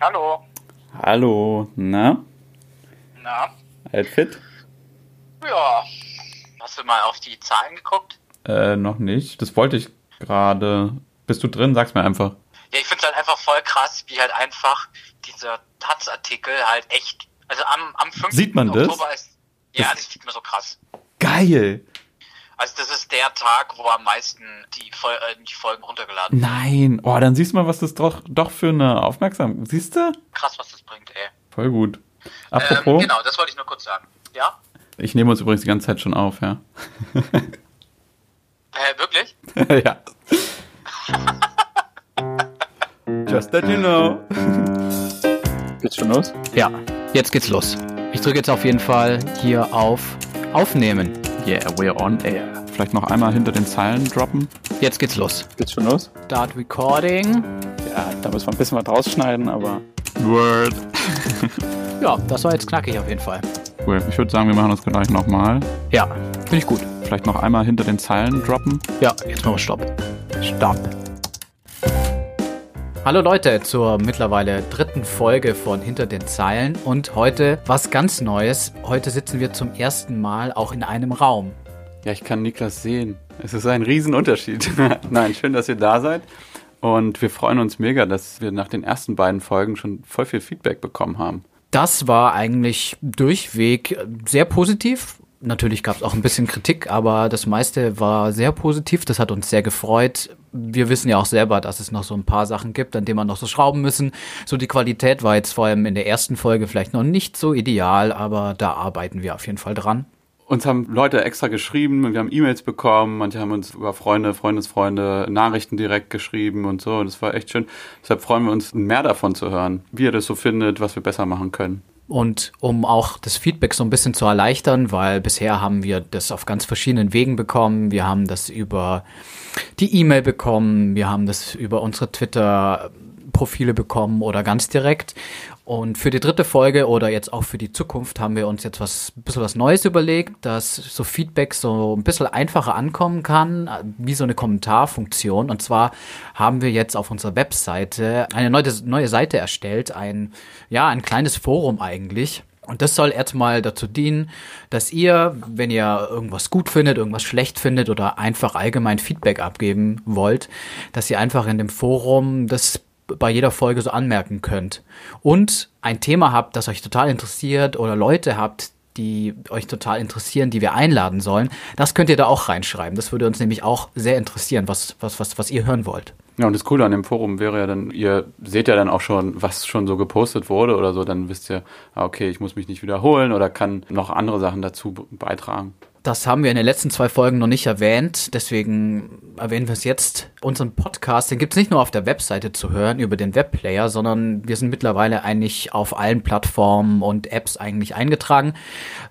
Hallo. Hallo, na? Na? Alt fit? Ja. Hast du mal auf die Zahlen geguckt? Äh, noch nicht. Das wollte ich gerade. Bist du drin? Sag's mir einfach. Ja, ich find's halt einfach voll krass, wie halt einfach dieser Taz-Artikel halt echt. Also am, am 5. Sieht man das? Oktober ist. Ja, das sieht man so krass. Geil! Also das ist der Tag, wo am meisten die, Fol äh, die Folgen runtergeladen werden. Nein! Oh, dann siehst du mal, was das doch, doch für eine Aufmerksamkeit. Siehst du? Krass, was das bringt, ey. Voll gut. Ähm, Apropos, genau, das wollte ich nur kurz sagen. Ja? ich nehme uns übrigens die ganze Zeit schon auf, ja. Äh, wirklich? ja. Just that you know. Geht's schon los? Ja, jetzt geht's los. Ich drücke jetzt auf jeden Fall hier auf Aufnehmen. Yeah, we're on air. Vielleicht noch einmal hinter den Zeilen droppen. Jetzt geht's los. Geht's schon los? Start Recording. Ja, da müssen wir ein bisschen was rausschneiden, aber. Word. Ja, das war jetzt knackig auf jeden Fall. Cool. Ich würde sagen, wir machen das gleich nochmal. Ja, finde ich gut. Vielleicht noch einmal hinter den Zeilen droppen. Ja, jetzt machen wir Stopp. Stopp. Hallo Leute zur mittlerweile dritten Folge von Hinter den Zeilen und heute was ganz Neues. Heute sitzen wir zum ersten Mal auch in einem Raum. Ja, ich kann Niklas sehen. Es ist ein Riesenunterschied. Nein, schön, dass ihr da seid. Und wir freuen uns mega, dass wir nach den ersten beiden Folgen schon voll viel Feedback bekommen haben. Das war eigentlich durchweg sehr positiv. Natürlich gab es auch ein bisschen Kritik, aber das meiste war sehr positiv. Das hat uns sehr gefreut. Wir wissen ja auch selber, dass es noch so ein paar Sachen gibt, an denen man noch so schrauben müssen. So die Qualität war jetzt vor allem in der ersten Folge vielleicht noch nicht so ideal, aber da arbeiten wir auf jeden Fall dran. Uns haben Leute extra geschrieben, wir haben E-Mails bekommen, manche haben uns über Freunde, Freundesfreunde Nachrichten direkt geschrieben und so. Das war echt schön. Deshalb freuen wir uns, mehr davon zu hören, wie ihr das so findet, was wir besser machen können. Und um auch das Feedback so ein bisschen zu erleichtern, weil bisher haben wir das auf ganz verschiedenen Wegen bekommen. Wir haben das über die E-Mail bekommen, wir haben das über unsere Twitter-Profile bekommen oder ganz direkt. Und für die dritte Folge oder jetzt auch für die Zukunft haben wir uns jetzt was ein bisschen was Neues überlegt, dass so Feedback so ein bisschen einfacher ankommen kann, wie so eine Kommentarfunktion. Und zwar haben wir jetzt auf unserer Webseite eine neue, neue Seite erstellt, ein, ja, ein kleines Forum eigentlich. Und das soll erstmal dazu dienen, dass ihr, wenn ihr irgendwas gut findet, irgendwas schlecht findet oder einfach allgemein Feedback abgeben wollt, dass ihr einfach in dem Forum das bei jeder Folge so anmerken könnt. Und ein Thema habt, das euch total interessiert oder Leute habt, die euch total interessieren, die wir einladen sollen, das könnt ihr da auch reinschreiben. Das würde uns nämlich auch sehr interessieren, was, was, was, was ihr hören wollt. Ja, und das Coole an dem Forum wäre ja dann, ihr seht ja dann auch schon, was schon so gepostet wurde oder so, dann wisst ihr, ah, okay, ich muss mich nicht wiederholen oder kann noch andere Sachen dazu beitragen. Das haben wir in den letzten zwei Folgen noch nicht erwähnt, deswegen erwähnen wir es jetzt. Unseren Podcast, den gibt es nicht nur auf der Webseite zu hören über den Webplayer, sondern wir sind mittlerweile eigentlich auf allen Plattformen und Apps eigentlich eingetragen.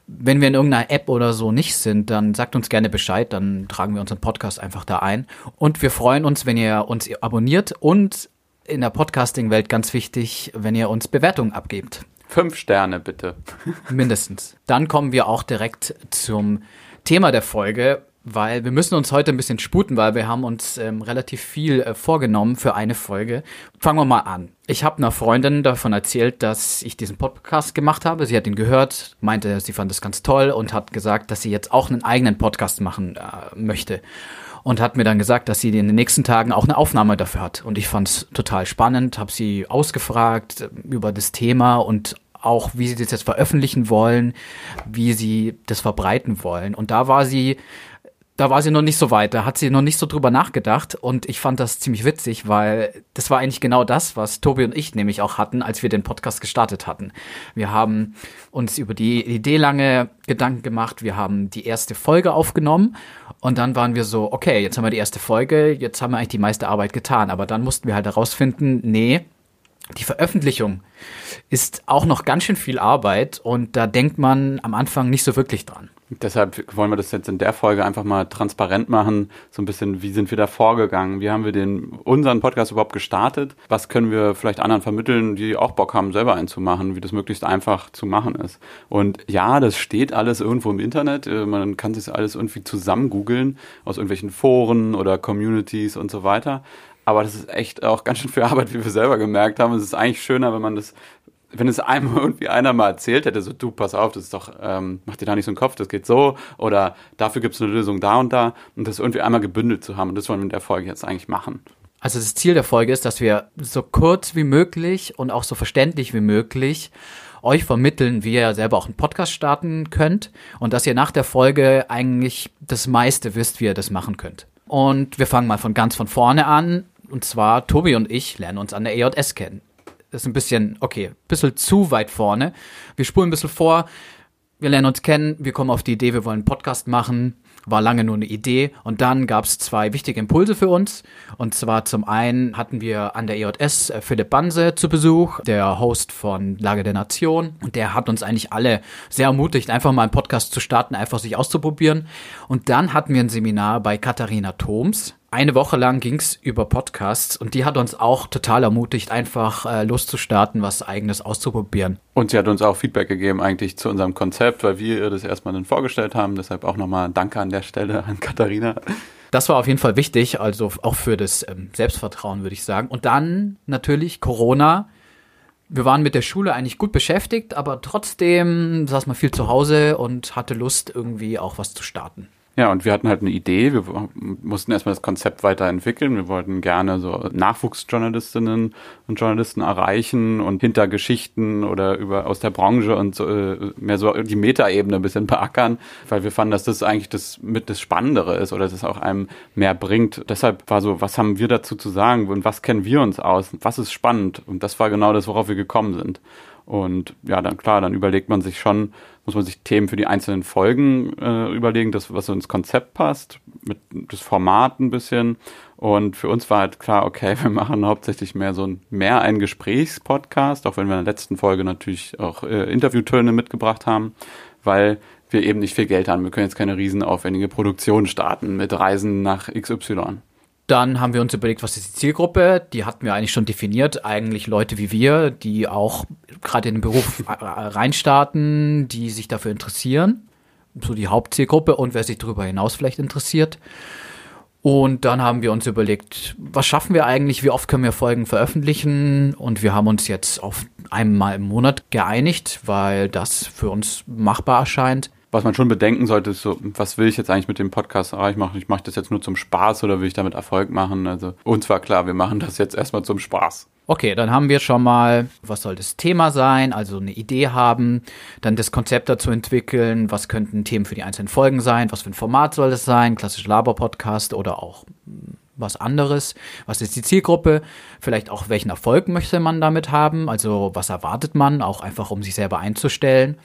Wenn wir in irgendeiner App oder so nicht sind, dann sagt uns gerne Bescheid, dann tragen wir unseren Podcast einfach da ein. Und wir freuen uns, wenn ihr uns abonniert und in der Podcasting-Welt ganz wichtig, wenn ihr uns Bewertungen abgebt. Fünf Sterne bitte. Mindestens. Dann kommen wir auch direkt zum Thema der Folge, weil wir müssen uns heute ein bisschen sputen, weil wir haben uns ähm, relativ viel äh, vorgenommen für eine Folge. Fangen wir mal an. Ich habe einer Freundin davon erzählt, dass ich diesen Podcast gemacht habe. Sie hat ihn gehört, meinte, sie fand es ganz toll und hat gesagt, dass sie jetzt auch einen eigenen Podcast machen äh, möchte. Und hat mir dann gesagt, dass sie in den nächsten Tagen auch eine Aufnahme dafür hat. Und ich fand es total spannend, habe sie ausgefragt äh, über das Thema und auch, wie sie das jetzt veröffentlichen wollen, wie sie das verbreiten wollen. Und da war sie, da war sie noch nicht so weit, da hat sie noch nicht so drüber nachgedacht und ich fand das ziemlich witzig, weil das war eigentlich genau das, was Tobi und ich nämlich auch hatten, als wir den Podcast gestartet hatten. Wir haben uns über die Idee lange Gedanken gemacht, wir haben die erste Folge aufgenommen und dann waren wir so, okay, jetzt haben wir die erste Folge, jetzt haben wir eigentlich die meiste Arbeit getan, aber dann mussten wir halt herausfinden, nee, die Veröffentlichung ist auch noch ganz schön viel Arbeit und da denkt man am Anfang nicht so wirklich dran. Deshalb wollen wir das jetzt in der Folge einfach mal transparent machen, so ein bisschen, wie sind wir da vorgegangen, wie haben wir den unseren Podcast überhaupt gestartet, was können wir vielleicht anderen vermitteln, die auch Bock haben, selber einen zu machen, wie das möglichst einfach zu machen ist. Und ja, das steht alles irgendwo im Internet, äh, man kann sich alles irgendwie zusammen googeln aus irgendwelchen Foren oder Communities und so weiter. Aber das ist echt auch ganz schön viel Arbeit, wie wir selber gemerkt haben. Es ist eigentlich schöner, wenn man das wenn es einmal irgendwie einer mal erzählt hätte, so du, pass auf, das ist doch, ähm, mach dir da nicht so einen Kopf, das geht so, oder dafür gibt es eine Lösung da und da, und das irgendwie einmal gebündelt zu haben, und das wollen wir in der Folge jetzt eigentlich machen. Also das Ziel der Folge ist, dass wir so kurz wie möglich und auch so verständlich wie möglich euch vermitteln, wie ihr selber auch einen Podcast starten könnt und dass ihr nach der Folge eigentlich das meiste wisst, wie ihr das machen könnt. Und wir fangen mal von ganz von vorne an. Und zwar Tobi und ich lernen uns an der EJS kennen ist ein bisschen, okay, ein bisschen zu weit vorne. Wir spulen ein bisschen vor, wir lernen uns kennen, wir kommen auf die Idee, wir wollen einen Podcast machen. War lange nur eine Idee. Und dann gab es zwei wichtige Impulse für uns. Und zwar zum einen hatten wir an der EJS äh, Philipp Banse zu Besuch, der Host von Lage der Nation. Und der hat uns eigentlich alle sehr ermutigt, einfach mal einen Podcast zu starten, einfach sich auszuprobieren. Und dann hatten wir ein Seminar bei Katharina Thoms eine Woche lang ging's über Podcasts und die hat uns auch total ermutigt, einfach äh, loszustarten, was eigenes auszuprobieren. Und sie hat uns auch Feedback gegeben eigentlich zu unserem Konzept, weil wir ihr das erstmal dann vorgestellt haben. Deshalb auch nochmal Danke an der Stelle an Katharina. Das war auf jeden Fall wichtig, also auch für das ähm, Selbstvertrauen, würde ich sagen. Und dann natürlich Corona. Wir waren mit der Schule eigentlich gut beschäftigt, aber trotzdem saß man viel zu Hause und hatte Lust, irgendwie auch was zu starten. Ja, und wir hatten halt eine Idee. Wir mussten erstmal das Konzept weiterentwickeln. Wir wollten gerne so Nachwuchsjournalistinnen und Journalisten erreichen und hinter Geschichten oder über aus der Branche und so, äh, mehr so die Metaebene ein bisschen beackern, weil wir fanden, dass das eigentlich das mit das Spannendere ist oder das auch einem mehr bringt. Deshalb war so, was haben wir dazu zu sagen und was kennen wir uns aus? Was ist spannend? Und das war genau das, worauf wir gekommen sind. Und ja, dann klar, dann überlegt man sich schon, muss man sich Themen für die einzelnen Folgen äh, überlegen, das, was so ins Konzept passt, mit das Format ein bisschen. Und für uns war halt klar, okay, wir machen hauptsächlich mehr so ein mehr ein Gesprächspodcast, auch wenn wir in der letzten Folge natürlich auch äh, Interviewtöne mitgebracht haben, weil wir eben nicht viel Geld haben. Wir können jetzt keine riesenaufwendige Produktion starten mit Reisen nach XY. Dann haben wir uns überlegt, was ist die Zielgruppe? Die hatten wir eigentlich schon definiert. Eigentlich Leute wie wir, die auch gerade in den Beruf reinstarten, die sich dafür interessieren. So die Hauptzielgruppe und wer sich darüber hinaus vielleicht interessiert. Und dann haben wir uns überlegt, was schaffen wir eigentlich? Wie oft können wir Folgen veröffentlichen? Und wir haben uns jetzt auf einmal im Monat geeinigt, weil das für uns machbar erscheint was man schon bedenken sollte, ist so, was will ich jetzt eigentlich mit dem Podcast erreichen machen? Ich mache das jetzt nur zum Spaß oder will ich damit Erfolg machen? Also uns war klar, wir machen das jetzt erstmal zum Spaß. Okay, dann haben wir schon mal, was soll das Thema sein, also eine Idee haben, dann das Konzept dazu entwickeln, was könnten Themen für die einzelnen Folgen sein, was für ein Format soll das sein, klassisch Laber-Podcast oder auch hm, was anderes, was ist die Zielgruppe, vielleicht auch welchen Erfolg möchte man damit haben, also was erwartet man, auch einfach um sich selber einzustellen.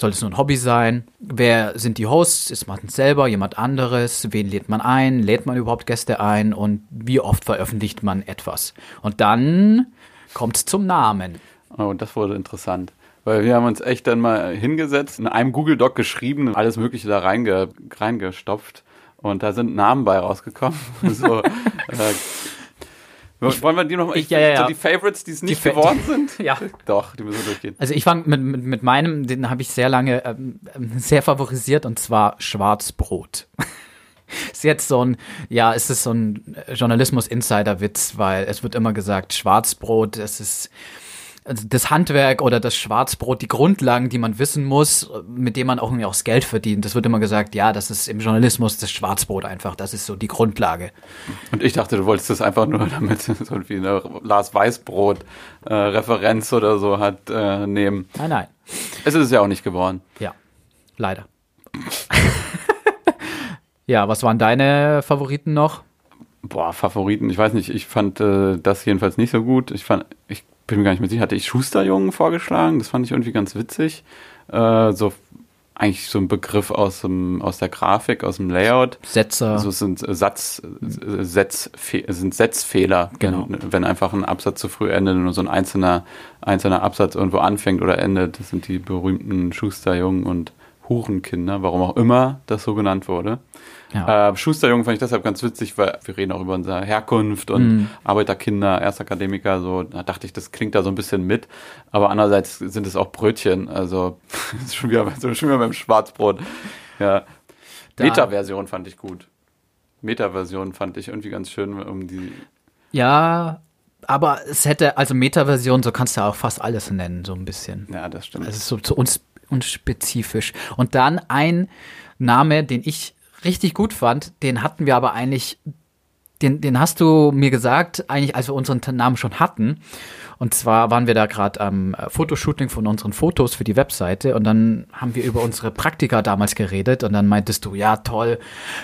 Soll es nur ein Hobby sein? Wer sind die Hosts? Ist man selber, jemand anderes? Wen lädt man ein? Lädt man überhaupt Gäste ein? Und wie oft veröffentlicht man etwas? Und dann kommt es zum Namen. Oh, das wurde interessant. Weil wir haben uns echt dann mal hingesetzt, in einem Google Doc geschrieben, alles Mögliche da reinge, reingestopft. Und da sind Namen bei rausgekommen. so, äh, wollen wir die noch ich, ja, ja, ja. So die Favorites, die es nicht die geworden sind? ja. Doch, die müssen wir durchgehen. Also ich fange mit, mit, mit meinem, den habe ich sehr lange ähm, ähm sehr favorisiert und zwar Schwarzbrot. ist jetzt so ein, ja, es ist so ein Journalismus-Insider-Witz, weil es wird immer gesagt, Schwarzbrot, es ist das Handwerk oder das Schwarzbrot, die Grundlagen, die man wissen muss, mit denen man auch irgendwie auch das Geld verdient. Das wird immer gesagt, ja, das ist im Journalismus das Schwarzbrot einfach, das ist so die Grundlage. Und ich dachte, du wolltest das einfach nur damit so wie eine Lars Weißbrot äh, Referenz oder so hat äh, nehmen. Nein, nein. Es ist ja auch nicht geworden. Ja, leider. ja, was waren deine Favoriten noch? Boah, Favoriten, ich weiß nicht, ich fand äh, das jedenfalls nicht so gut. Ich fand, ich bin mir gar nicht mehr sicher, hatte ich Schusterjungen vorgeschlagen? Das fand ich irgendwie ganz witzig. Äh, so eigentlich so ein Begriff aus, dem, aus der Grafik, aus dem Layout. Sätze. Also es sind Satz, Setzfe sind Setzfehler, genau. wenn, wenn einfach ein Absatz zu früh endet und so ein einzelner, einzelner Absatz irgendwo anfängt oder endet. Das sind die berühmten Schusterjungen und Hurenkinder, warum auch immer das so genannt wurde. Ja. Äh, Schusterjungen fand ich deshalb ganz witzig, weil wir reden auch über unsere Herkunft und mm. Arbeiterkinder, Erstakademiker, so, da dachte ich, das klingt da so ein bisschen mit. Aber andererseits sind es auch Brötchen, also schon wieder, schon wieder beim Schwarzbrot. Ja. Meta-Version fand ich gut. Meta-Version fand ich irgendwie ganz schön, um die Ja, aber es hätte, also Meta-Version, so kannst du auch fast alles nennen, so ein bisschen. Ja, das stimmt. Ist so zu uns unspezifisch. Und dann ein Name, den ich richtig gut fand, den hatten wir aber eigentlich, den, den hast du mir gesagt, eigentlich als wir unseren Namen schon hatten. Und zwar waren wir da gerade am äh, Fotoshooting von unseren Fotos für die Webseite und dann haben wir über unsere Praktika damals geredet und dann meintest du, ja toll,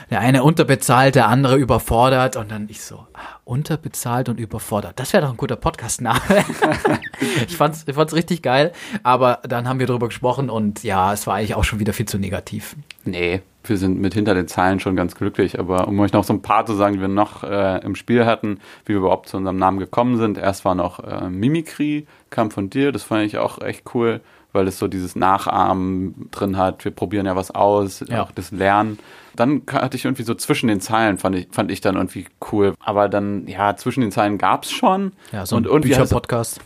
der eine unterbezahlt, der andere überfordert und dann ich so, ah, unterbezahlt und überfordert. Das wäre doch ein guter Podcast-Name. ich fand's, ich fand's richtig geil, aber dann haben wir darüber gesprochen und ja, es war eigentlich auch schon wieder viel zu negativ. Nee, wir sind mit hinter den Zeilen schon ganz glücklich. Aber um euch noch so ein paar zu sagen, die wir noch äh, im Spiel hatten, wie wir überhaupt zu unserem Namen gekommen sind. Erst war noch äh, Mimikry, kam von dir. Das fand ich auch echt cool, weil es so dieses Nachahmen drin hat. Wir probieren ja was aus, Ja. auch das Lernen. Dann hatte ich irgendwie so zwischen den Zeilen, fand ich, fand ich dann irgendwie cool. Aber dann, ja, zwischen den Zeilen gab's schon. Ja, so und ein irgendwie es Bücher-Podcast.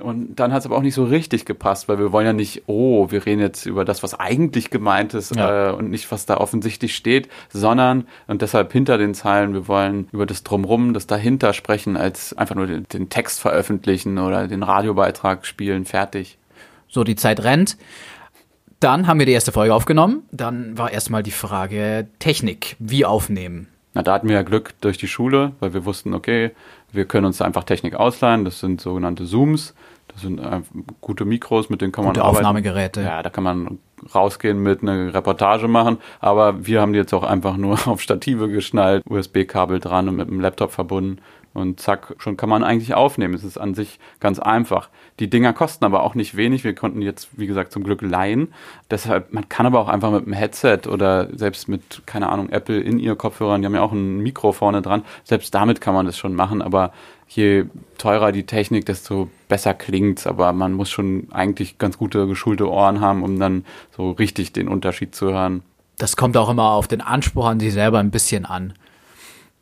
Und dann hat es aber auch nicht so richtig gepasst, weil wir wollen ja nicht, oh, wir reden jetzt über das, was eigentlich gemeint ist Ja. äh, und nicht, was da offensichtlich steht, sondern, und deshalb hinter den Zeilen, wir wollen über das Drumrum, das dahinter sprechen, als einfach nur den, den Text veröffentlichen oder den Radiobeitrag spielen, fertig. So, die Zeit rennt. Dann haben wir die erste Folge aufgenommen. Dann war erstmal die Frage Technik. Wie aufnehmen? Na, da hatten wir ja Glück durch die Schule, weil wir wussten, okay, wir können uns da einfach Technik ausleihen. Das sind sogenannte Zooms. Das sind äh, gute Mikros, mit denen kann Gute man arbeiten. Aufnahmegeräte. Ja, da kann man rausgehen mit einer Reportage machen. Aber wir haben die jetzt auch einfach nur auf Stative geschnallt, USB-Kabel dran und mit dem Laptop verbunden. Und zack, schon kann man eigentlich aufnehmen. Es ist an sich ganz einfach. Die Dinger kosten aber auch nicht wenig. Wir konnten jetzt, wie gesagt, zum Glück leihen. Deshalb, man kann aber auch einfach mit einem Headset oder selbst mit, keine Ahnung, Apple in ihr Kopfhörern, die haben ja auch ein Mikro vorne dran. Selbst damit kann man das schon machen. Aber je teurer die Technik, desto besser klingt's. Aber man muss schon eigentlich ganz gute, geschulte Ohren haben, um dann so richtig den Unterschied zu hören. Das kommt auch immer auf den Anspruch an sich selber ein bisschen an,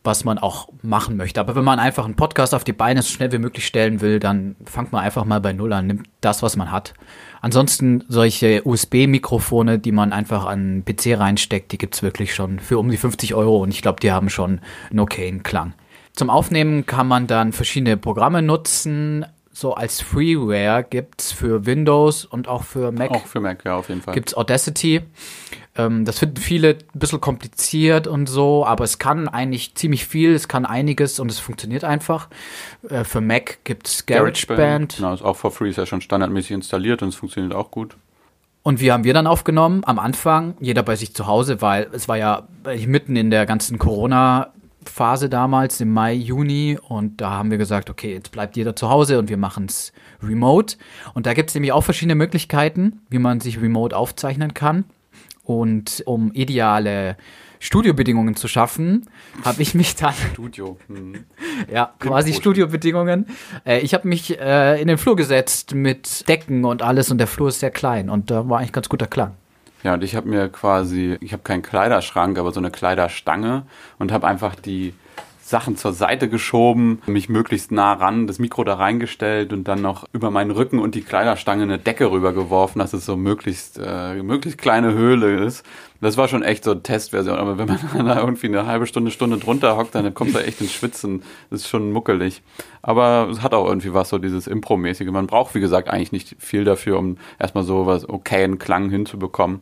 was man auch machen möchte. Aber wenn man einfach einen Podcast auf die Beine so schnell wie möglich stellen will, dann fangt man einfach mal bei Null an, nimmt das, was man hat. Ansonsten solche USB-Mikrofone, die man einfach an PC reinsteckt, die gibt's wirklich schon für um die 50 Euro und ich glaube, die haben schon einen okayen Klang. Zum Aufnehmen kann man dann verschiedene Programme nutzen. So als Freeware gibt's für Windows und auch für Mac Auch für Mac, ja, auf jeden Fall. gibt's Audacity. Ähm, das finden viele ein bisschen kompliziert und so, aber es kann eigentlich ziemlich viel, es kann einiges und es funktioniert einfach. Äh, für Mac gibt's GarageBand. Genau, ist auch for free, ist ja schon standardmäßig installiert und es funktioniert auch gut. Und wie haben wir dann aufgenommen? Am Anfang, jeder bei sich zu Hause, weil es war ja mitten in der ganzen Corona-Phase damals, im Mai, Juni. Und da haben wir gesagt, okay, jetzt bleibt jeder zu Hause und wir machen's remote. Und da gibt's nämlich auch verschiedene Möglichkeiten, wie man sich remote aufzeichnen kann. Und um ideale Studiobedingungen zu schaffen, habe ich mich dann Studio. Hm. ja, quasi Studiobedingungen. Äh, ich habe mich äh, in den Flur gesetzt mit Decken und alles und der Flur ist sehr klein und da war eigentlich ganz guter Klang. Ja, und ich habe mir quasi, ich habe keinen Kleiderschrank, aber so eine Kleiderstange und habe einfach die Sachen zur Seite geschoben, mich möglichst nah ran, das Mikro da reingestellt und dann noch über meinen Rücken und die Kleiderstange eine Decke rübergeworfen, dass es so möglichst, äh, möglichst kleine Höhle ist. Das war schon echt so eine Testversion, aber wenn man da irgendwie eine halbe Stunde, Stunde drunter hockt, dann kommt da echt ins Schwitzen. Das ist schon muckelig. Aber es hat auch irgendwie was, so dieses Impro-mäßige. Man braucht, wie gesagt, eigentlich nicht viel dafür, um erstmal so was okayen Klang hinzubekommen.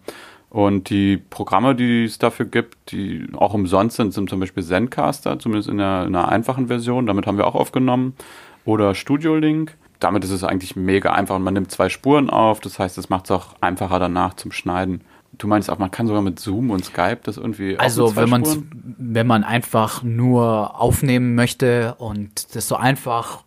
Und die Programme, die es dafür gibt, die auch umsonst sind, sind zum Beispiel Zencaster, zumindest in einer, in einer einfachen Version. Damit haben wir auch aufgenommen. Oder Studio Link. Damit ist es eigentlich mega einfach und man nimmt zwei Spuren auf. Das heißt, es macht es auch einfacher danach zum Schneiden. Du meinst auch, man kann sogar mit Zoom und Skype das irgendwie. Also wenn man wenn man einfach nur aufnehmen möchte und das so einfach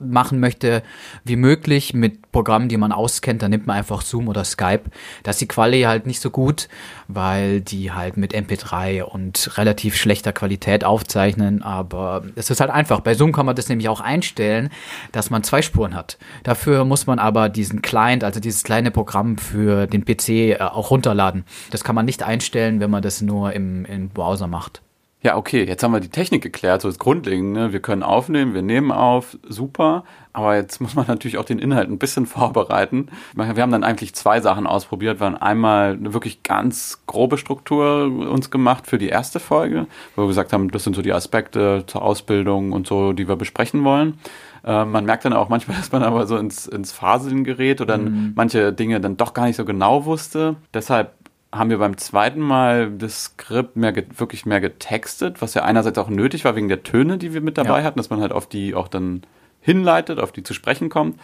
machen möchte wie möglich mit Programmen, die man auskennt, dann nimmt man einfach Zoom oder Skype. Da ist die Quali halt nicht so gut, weil die halt mit MP3 und relativ schlechter Qualität aufzeichnen, aber es ist halt einfach. Bei Zoom kann man das nämlich auch einstellen, dass man zwei Spuren hat. Dafür muss man aber diesen Client, also dieses kleine Programm für den PC äh, auch runterladen. Das kann man nicht einstellen, wenn man das nur im, im Browser macht. Ja, okay, jetzt haben wir die Technik geklärt, so ist grundlegend, ne? wir können aufnehmen, wir nehmen auf, super, aber jetzt muss man natürlich auch den Inhalt ein bisschen vorbereiten. Wir haben dann eigentlich zwei Sachen ausprobiert, wir haben einmal eine wirklich ganz grobe Struktur uns gemacht für die erste Folge, wo wir gesagt haben, das sind so die Aspekte zur Ausbildung und so, die wir besprechen wollen. Äh, man merkt dann auch manchmal, dass man aber so ins, ins Faseln gerät oder mhm. manche Dinge dann doch gar nicht so genau wusste. Deshalb haben wir beim zweiten Mal das Skript mehr wirklich mehr getextet, was ja einerseits auch nötig war wegen der Töne, die wir mit dabei ja. hatten, dass man halt auf die auch dann hinleitet, auf die zu sprechen kommt.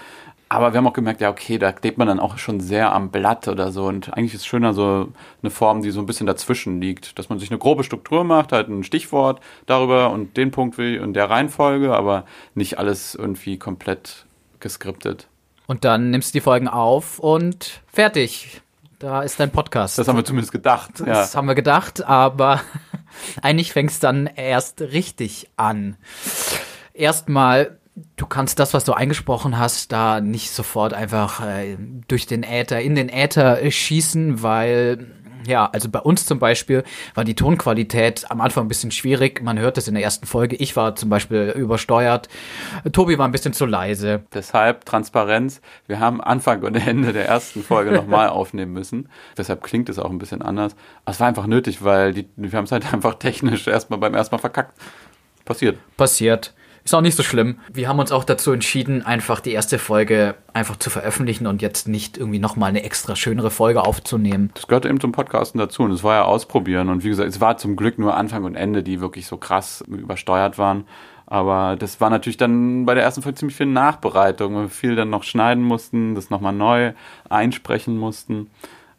Aber wir haben auch gemerkt, ja, okay, da klebt man dann auch schon sehr am Blatt oder so. Und eigentlich ist es schöner so eine Form, die so ein bisschen dazwischen liegt. Dass man sich eine grobe Struktur macht, halt ein Stichwort darüber und den Punkt will in der Reihenfolge, aber nicht alles irgendwie komplett geskriptet. Und dann nimmst du die Folgen auf und fertig. Da ist dein Podcast. Das haben wir zumindest gedacht. Das ja. haben wir gedacht, aber eigentlich fängt es dann erst richtig an. Erstmal, du kannst das, was du eingesprochen hast, da nicht sofort einfach äh, durch den Äther, in den Äther schießen, weil ja, also bei uns zum Beispiel war die Tonqualität am Anfang ein bisschen schwierig. Man hört es in der ersten Folge. Ich war zum Beispiel übersteuert. Tobi war ein bisschen zu leise. Deshalb Transparenz. Wir haben Anfang und Ende der ersten Folge nochmal aufnehmen müssen. Deshalb klingt es auch ein bisschen anders. Aber es war einfach nötig, weil die, wir haben es halt einfach technisch erstmal beim ersten Mal verkackt. Passiert. Passiert. Ist auch nicht so schlimm. Wir haben uns auch dazu entschieden, einfach die erste Folge einfach zu veröffentlichen und jetzt nicht irgendwie nochmal eine extra schönere Folge aufzunehmen. Das gehört eben zum Podcasten dazu und es war ja ausprobieren. Und wie gesagt, es war zum Glück nur Anfang und Ende, die wirklich so krass übersteuert waren. Aber das war natürlich dann bei der ersten Folge ziemlich viel Nachbereitung, weil wir viel dann noch schneiden mussten, das nochmal neu einsprechen mussten.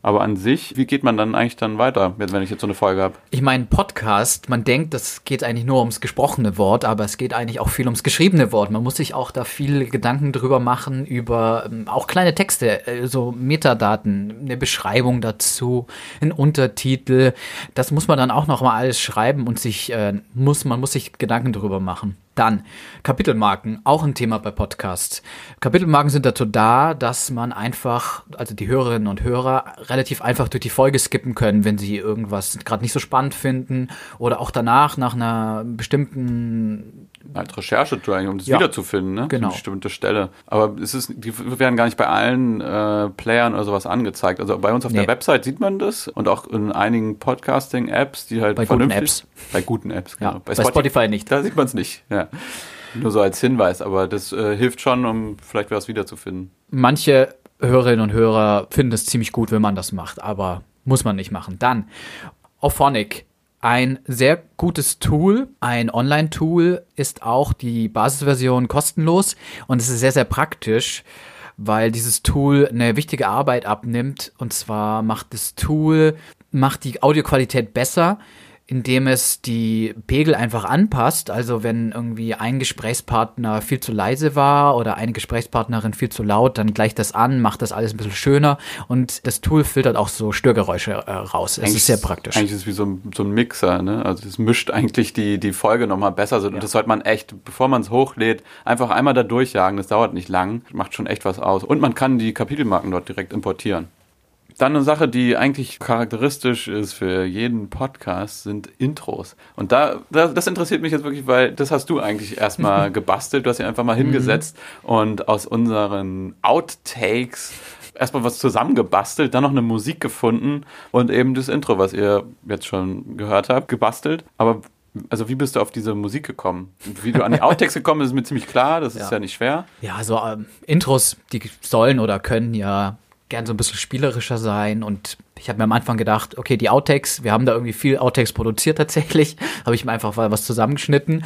Aber an sich, wie geht man dann eigentlich dann weiter, wenn ich jetzt so eine Folge habe? Ich meine, Podcast, man denkt, das geht eigentlich nur ums gesprochene Wort, aber es geht eigentlich auch viel ums geschriebene Wort. Man muss sich auch da viel Gedanken drüber machen, über ähm, auch kleine Texte, äh, so Metadaten, eine Beschreibung dazu, ein Untertitel. Das muss man dann auch nochmal alles schreiben und sich, äh, muss, man muss sich Gedanken drüber machen. Dann Kapitelmarken, auch ein Thema bei Podcasts. Kapitelmarken sind dazu da, dass man einfach, also die Hörerinnen und Hörer, relativ einfach durch die Folge skippen können, wenn sie irgendwas gerade nicht so spannend finden oder auch danach nach einer bestimmten halt Recherche tun, um das ja, wiederzufinden, ne? Genau. Eine bestimmte Stelle. Aber es ist, die werden gar nicht bei allen äh, Playern oder sowas angezeigt. Also bei uns auf nee. der Website sieht man das und auch in einigen Podcasting-Apps, die halt bei vernünftig. Guten Apps. Bei guten Apps, genau. Ja, bei, bei Spotify, Spotify, nicht. Da sieht man es nicht, ja. Nur so als Hinweis, aber das äh, hilft schon, um vielleicht was wiederzufinden. Manche Hörerinnen und Hörer finden es ziemlich gut, wenn man das macht, aber muss man nicht machen. Dann Auphonic ein sehr gutes Tool, ein Online-Tool, ist auch die Basisversion kostenlos und es ist sehr, sehr praktisch, weil dieses Tool eine wichtige Arbeit abnimmt. Und zwar macht das Tool, macht die Audioqualität besser indem es die Pegel einfach anpasst. Also wenn irgendwie ein Gesprächspartner viel zu leise war oder eine Gesprächspartnerin viel zu laut, dann gleicht das an, macht das alles ein bisschen schöner und das Tool filtert auch so Störgeräusche äh, raus. Es ist sehr praktisch. Eigentlich ist es wie so ein, so ein Mixer, ne? Also es mischt eigentlich die, die Folge nochmal besser. Und ja. das sollte man echt, bevor man es hochlädt, einfach einmal da durchjagen. Das dauert nicht lang, macht schon echt was aus. Und man kann die Kapitelmarken dort direkt importieren. Dann eine Sache, die eigentlich charakteristisch ist für jeden Podcast, sind Intros. Und da, da das interessiert mich jetzt wirklich, weil das hast du eigentlich erstmal gebastelt. Du hast dich einfach mal hingesetzt mhm. und aus unseren Outtakes erstmal was zusammengebastelt, dann noch eine Musik gefunden und eben das Intro, was ihr jetzt schon gehört habt, gebastelt. Aber also wie bist du auf diese Musik gekommen? Wie du an die Outtakes gekommen bist, ist mir ziemlich klar. Das ja. ist ja nicht schwer. Ja, also ähm, Intros, die sollen oder können ja gern so ein bisschen spielerischer sein und ich habe mir am Anfang gedacht, okay, die Outtakes, wir haben da irgendwie viel Outtakes produziert tatsächlich, habe ich mir einfach was zusammengeschnitten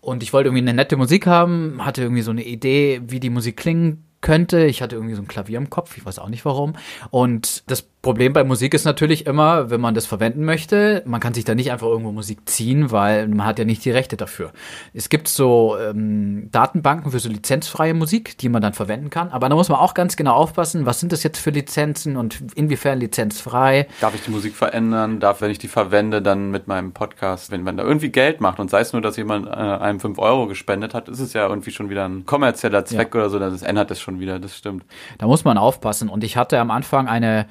und ich wollte irgendwie eine nette Musik haben, hatte irgendwie so eine Idee, wie die Musik klingen könnte. Ich hatte irgendwie so ein Klavier im Kopf, ich weiß auch nicht warum. Und das Problem bei Musik ist natürlich immer, wenn man das verwenden möchte, man kann sich da nicht einfach irgendwo Musik ziehen, weil man hat ja nicht die Rechte dafür. Es gibt so ähm, Datenbanken für so lizenzfreie Musik, die man dann verwenden kann. Aber da muss man auch ganz genau aufpassen, was sind das jetzt für Lizenzen und inwiefern lizenzfrei. Darf ich die Musik verändern? Darf, wenn ich die verwende, dann mit meinem Podcast, wenn man da irgendwie Geld macht und sei es nur, dass jemand äh, einem 5 Euro gespendet hat, ist es ja irgendwie schon wieder ein kommerzieller Zweck ja. oder so, das ändert es schon wieder, das stimmt. Da muss man aufpassen. Und ich hatte am Anfang eine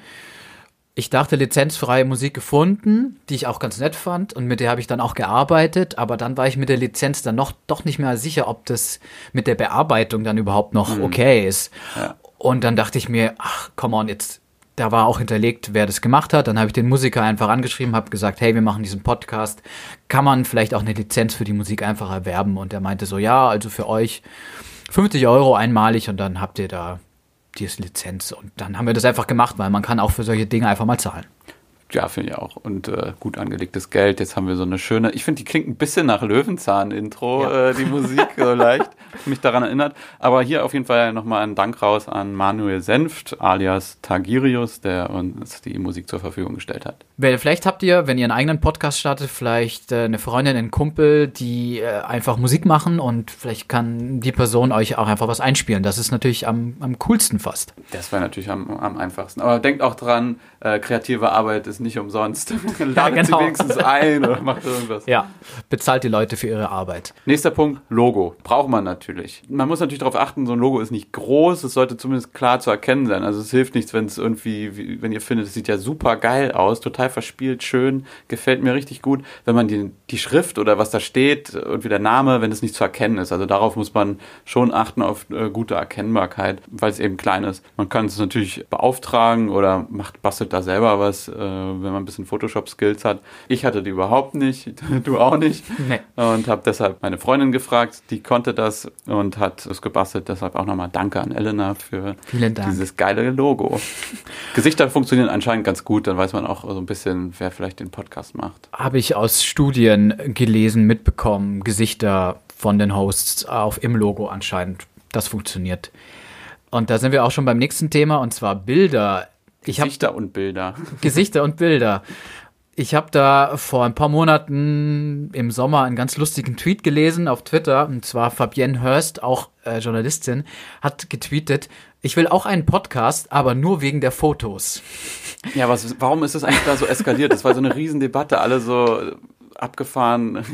ich dachte, lizenzfreie Musik gefunden, die ich auch ganz nett fand und mit der habe ich dann auch gearbeitet, aber dann war ich mit der Lizenz dann noch doch nicht mehr sicher, ob das mit der Bearbeitung dann überhaupt noch okay ist. Ja. Und dann dachte ich mir, ach, come on, jetzt da war auch hinterlegt, wer das gemacht hat. Dann habe ich den Musiker einfach angeschrieben, habe gesagt, hey, wir machen diesen Podcast. Kann man vielleicht auch eine Lizenz für die Musik einfach erwerben? Und er meinte so, ja, also für euch 50 Euro einmalig und dann habt ihr da die Lizenz. Und dann haben wir das einfach gemacht, weil man kann auch für solche Dinge einfach mal zahlen. Ja, finde ich auch. Und äh, gut angelegtes Geld. Jetzt haben wir so eine schöne, ich finde, die klingt ein bisschen nach Löwenzahn-Intro, Ja. äh, die Musik, so leicht. Mich daran erinnert. Aber hier auf jeden Fall nochmal ein Dank raus an Manuel Senft, alias Tagirius, der uns die Musik zur Verfügung gestellt hat. Vielleicht habt ihr, wenn ihr einen eigenen Podcast startet, vielleicht äh, eine Freundin, einen Kumpel, die äh, einfach Musik machen und vielleicht kann die Person euch auch einfach was einspielen. Das ist natürlich am, am coolsten fast. Das wäre natürlich am, am einfachsten. Aber denkt auch dran, äh, kreative Arbeit ist nicht umsonst. Ladet genau. sie wenigstens ein oder macht irgendwas. Ja, bezahlt die Leute für ihre Arbeit. Nächster Punkt, Logo. Braucht man natürlich. Man muss natürlich darauf achten, so ein Logo ist nicht groß, es sollte zumindest klar zu erkennen sein. Also es hilft nichts, wenn es irgendwie, wie- wenn ihr findet, es sieht ja super geil aus, total verspielt, schön, gefällt mir richtig gut. Wenn man die, die Schrift oder was da steht und wie der Name, wenn es nicht zu erkennen ist. Also darauf muss man schon achten auf äh, gute Erkennbarkeit, weil es eben klein ist. Man kann es natürlich beauftragen oder macht, bastelt da selber was, äh, wenn man ein bisschen Photoshop-Skills hat. Ich hatte die überhaupt nicht, du auch nicht Nee. und habe deshalb meine Freundin gefragt, die konnte das und hat es gebastelt. Deshalb auch nochmal Danke an Elena für dieses geile Logo. Gesichter funktionieren anscheinend ganz gut, dann weiß man auch so ein bisschen, wer vielleicht den Podcast macht. Habe ich aus Studien gelesen, mitbekommen, Gesichter von den Hosts auf im Logo anscheinend. Das funktioniert. Und da sind wir auch schon beim nächsten Thema und zwar Bilder. Gesichter und Bilder. Gesichter und Bilder. Ich habe da vor ein paar Monaten im Sommer einen ganz lustigen Tweet gelesen auf Twitter. Und zwar Fabienne Hurst, auch äh, Journalistin, hat getweetet, ich will auch einen Podcast, aber nur wegen der Fotos. Ja, was, warum ist das eigentlich da so eskaliert? Das war so eine Riesendebatte, alle so abgefahren.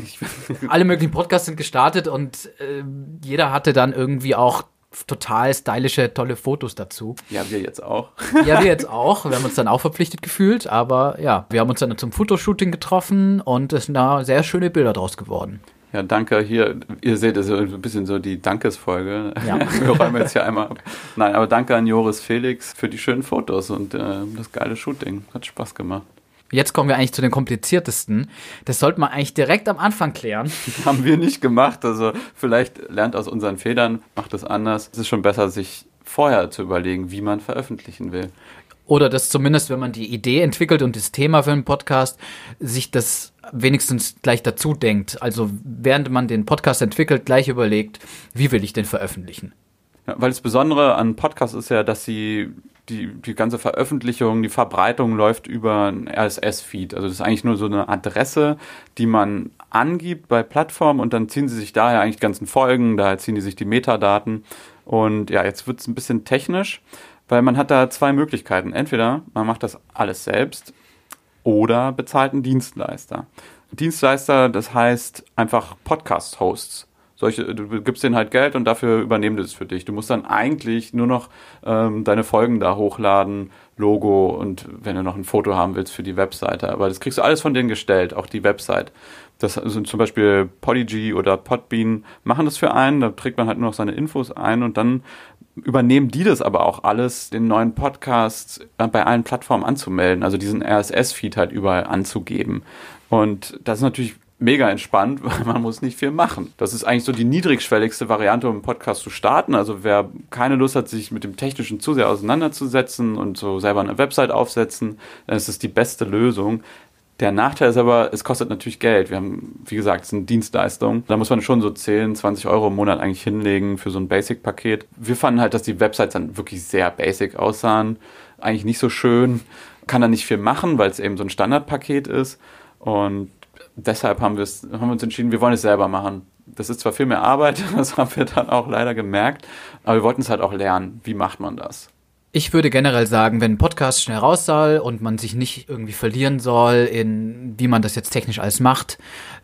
Alle möglichen Podcasts sind gestartet und äh, jeder hatte dann irgendwie auch total stylische, tolle Fotos dazu. ja, wir jetzt auch. Ja, wir jetzt auch. Wir haben uns dann auch verpflichtet gefühlt, aber ja, wir haben uns dann zum Fotoshooting getroffen und es sind da sehr schöne Bilder draus geworden. Ja, danke. Hier, ihr seht, das ist ein bisschen so die Dankesfolge. Ja. Wir räumen jetzt hier einmal ab. Nein, aber danke an Joris Felix für die schönen Fotos und äh, das geile Shooting. Hat Spaß gemacht. Jetzt kommen wir eigentlich zu den kompliziertesten. Das sollte man eigentlich direkt am Anfang klären. Haben wir nicht gemacht. Also vielleicht lernt aus unseren Federn, macht es anders. Es ist schon besser, sich vorher zu überlegen, wie man veröffentlichen will. Oder das zumindest, wenn man die Idee entwickelt und das Thema für einen Podcast, sich das wenigstens gleich dazu denkt. Also während man den Podcast entwickelt, gleich überlegt, wie will ich den veröffentlichen. Ja, weil das Besondere an Podcasts ist ja, dass sie die, die ganze Veröffentlichung, die Verbreitung läuft über ein RSS-Feed. Also das ist eigentlich nur so eine Adresse, die man angibt bei Plattformen und dann ziehen sie sich daher eigentlich die ganzen Folgen, daher ziehen die sich die Metadaten. Und ja, jetzt wird es ein bisschen technisch, weil man hat da zwei Möglichkeiten. Entweder man macht das alles selbst oder bezahlt einen Dienstleister. Dienstleister, das heißt einfach Podcast-Hosts. Solche, du gibst denen halt Geld und dafür übernehmen die es für dich. Du musst dann eigentlich nur noch ähm, deine Folgen da hochladen, Logo und wenn du noch ein Foto haben willst für die Webseite. Aber das kriegst du alles von denen gestellt, auch die Website. Das sind zum Beispiel Podigy oder Podbean machen das für einen, da trägt man halt nur noch seine Infos ein und dann übernehmen die das aber auch alles, den neuen Podcast äh, bei allen Plattformen anzumelden, also diesen RSS-Feed halt überall anzugeben. Und das ist natürlich mega entspannt, weil man muss nicht viel machen. Das ist eigentlich so die niedrigschwelligste Variante, um einen Podcast zu starten. Also wer keine Lust hat, sich mit dem Technischen zu sehr auseinanderzusetzen und so selber eine Website aufsetzen, dann ist es die beste Lösung. Der Nachteil ist aber, es kostet natürlich Geld. Wir haben, wie gesagt, es ist eine Dienstleistung. Da muss man schon so 10, 20 Euro im Monat eigentlich hinlegen für so ein Basic-Paket. Wir fanden halt, dass die Websites dann wirklich sehr basic aussahen. Eigentlich nicht so schön. Kann da nicht viel machen, weil es eben so ein Standardpaket ist. Und deshalb haben, haben wir uns entschieden, wir wollen es selber machen. Das ist zwar viel mehr Arbeit, das haben wir dann auch leider gemerkt, aber wir wollten es halt auch lernen. Wie macht man das? Ich würde generell sagen, wenn ein Podcast schnell raus soll und man sich nicht irgendwie verlieren soll in, wie man das jetzt technisch alles macht,